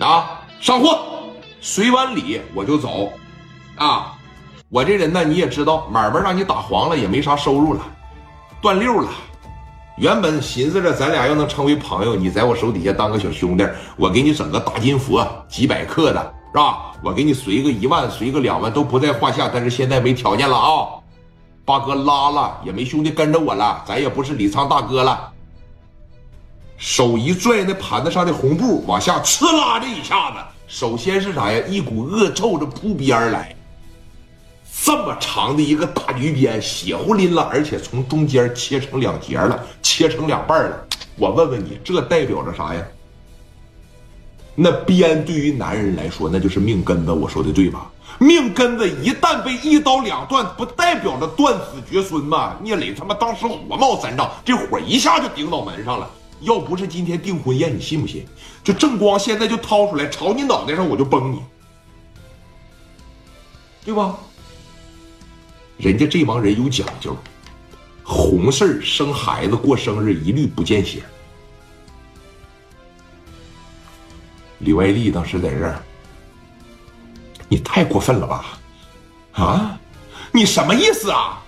啊，上货，随完礼我就走，啊，我这人呢你也知道，买卖让你打黄了也没啥收入了，断溜了。原本寻思着咱俩要能成为朋友，你在我手底下当个小兄弟，我给你整个大金佛几百克的，是吧？我给你随个一万，随个两万都不在话下。但是现在没条件了啊，八哥拉了，也没兄弟跟着我了，咱也不是李沧大哥了。手一拽那盘子上的红布，往下呲啦这一下子，首先是啥呀？一股恶臭着扑鼻而来。这么长的一个大驴鞭，血乎淋了，而且从中间切成两截了，切成两半了。我问问你，这代表着啥呀？那鞭对于男人来说，那就是命根子。我说的对吧？命根子一旦被一刀两断，不代表着断子绝孙吗？聂磊他妈当时火冒三丈，这火一下就顶脑门上了。要不是今天订婚宴，你信不信？就正光现在就掏出来朝你脑袋上，我就崩你，对吧？人家这帮人有讲究，红事生孩子、过生日一律不见血。李外丽当时在这儿，你太过分了吧？啊，你什么意思啊？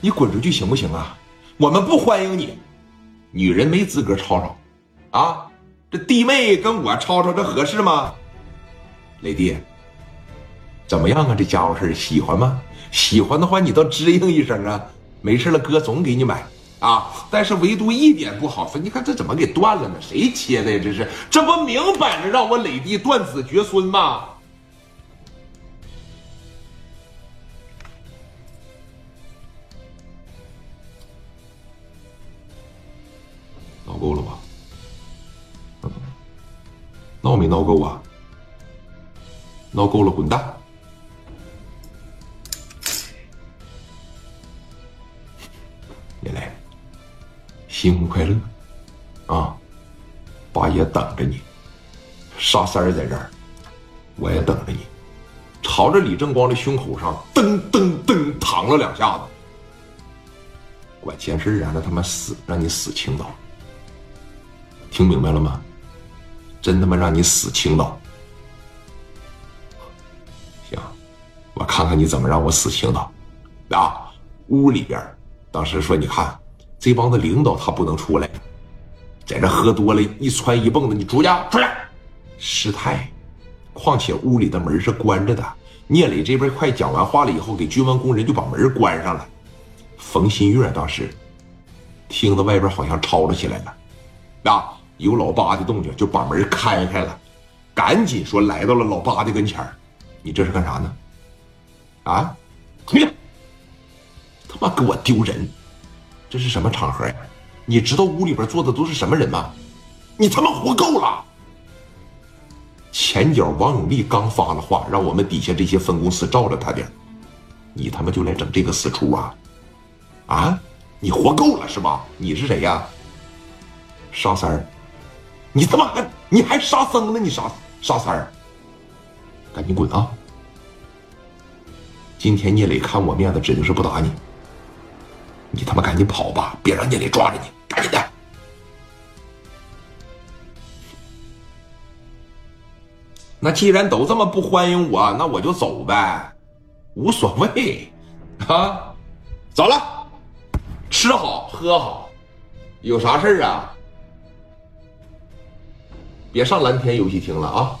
你滚出去行不行啊？我们不欢迎你，女人没资格吵吵，啊，这弟妹跟我吵吵，这合适吗？雷弟，怎么样啊？这家伙事喜欢吗？喜欢的话，你倒吱应一声啊！没事了，哥总给你买啊！但是唯独一点不好，说你看这怎么给断了呢？谁切的呀？这是，这不明摆着让我磊弟断子绝孙吗？够了吧？闹没闹够啊？闹够了，滚蛋！你来新婚快乐，啊！八爷等着你，沙三儿在这儿，我也等着你。朝着李正光的胸口上噔噔噔躺了两下子，管闲事啊！那他妈死，让你死青岛。听明白了吗？真他妈让你死青岛。行，我看看你怎么让我死青岛。啊！屋里边，当时说你看。这帮子领导他不能出来，在这喝多了，一窜一蹦的，你出去，出去，失态。况且屋里的门是关着的。聂磊这边快讲完话了以后，给军文工人就把门关上了。冯新月当时听到外边好像吵吵起来了，啊，有老八的动静，就把门开开了，赶紧说来到了老八的跟前你这是干啥呢？啊，出去！他妈给我丢人！这是什么场合呀？你知道屋里边坐的都是什么人吗？你他妈活够了！前脚王永利刚发了话，让我们底下这些分公司照着他点你他妈就来整这个死出啊？啊！你活够了是吧？你是谁呀？沙三儿，你他妈还你还沙僧呢？你沙沙三儿，赶紧滚啊！今天聂磊看我面子，指定是不打你。你他妈赶紧跑吧，别让聂磊抓着你！赶紧的。那既然都这么不欢迎我，那我就走呗，无所谓啊。走了，吃好喝好，有啥事啊？别上蓝天游戏厅了啊。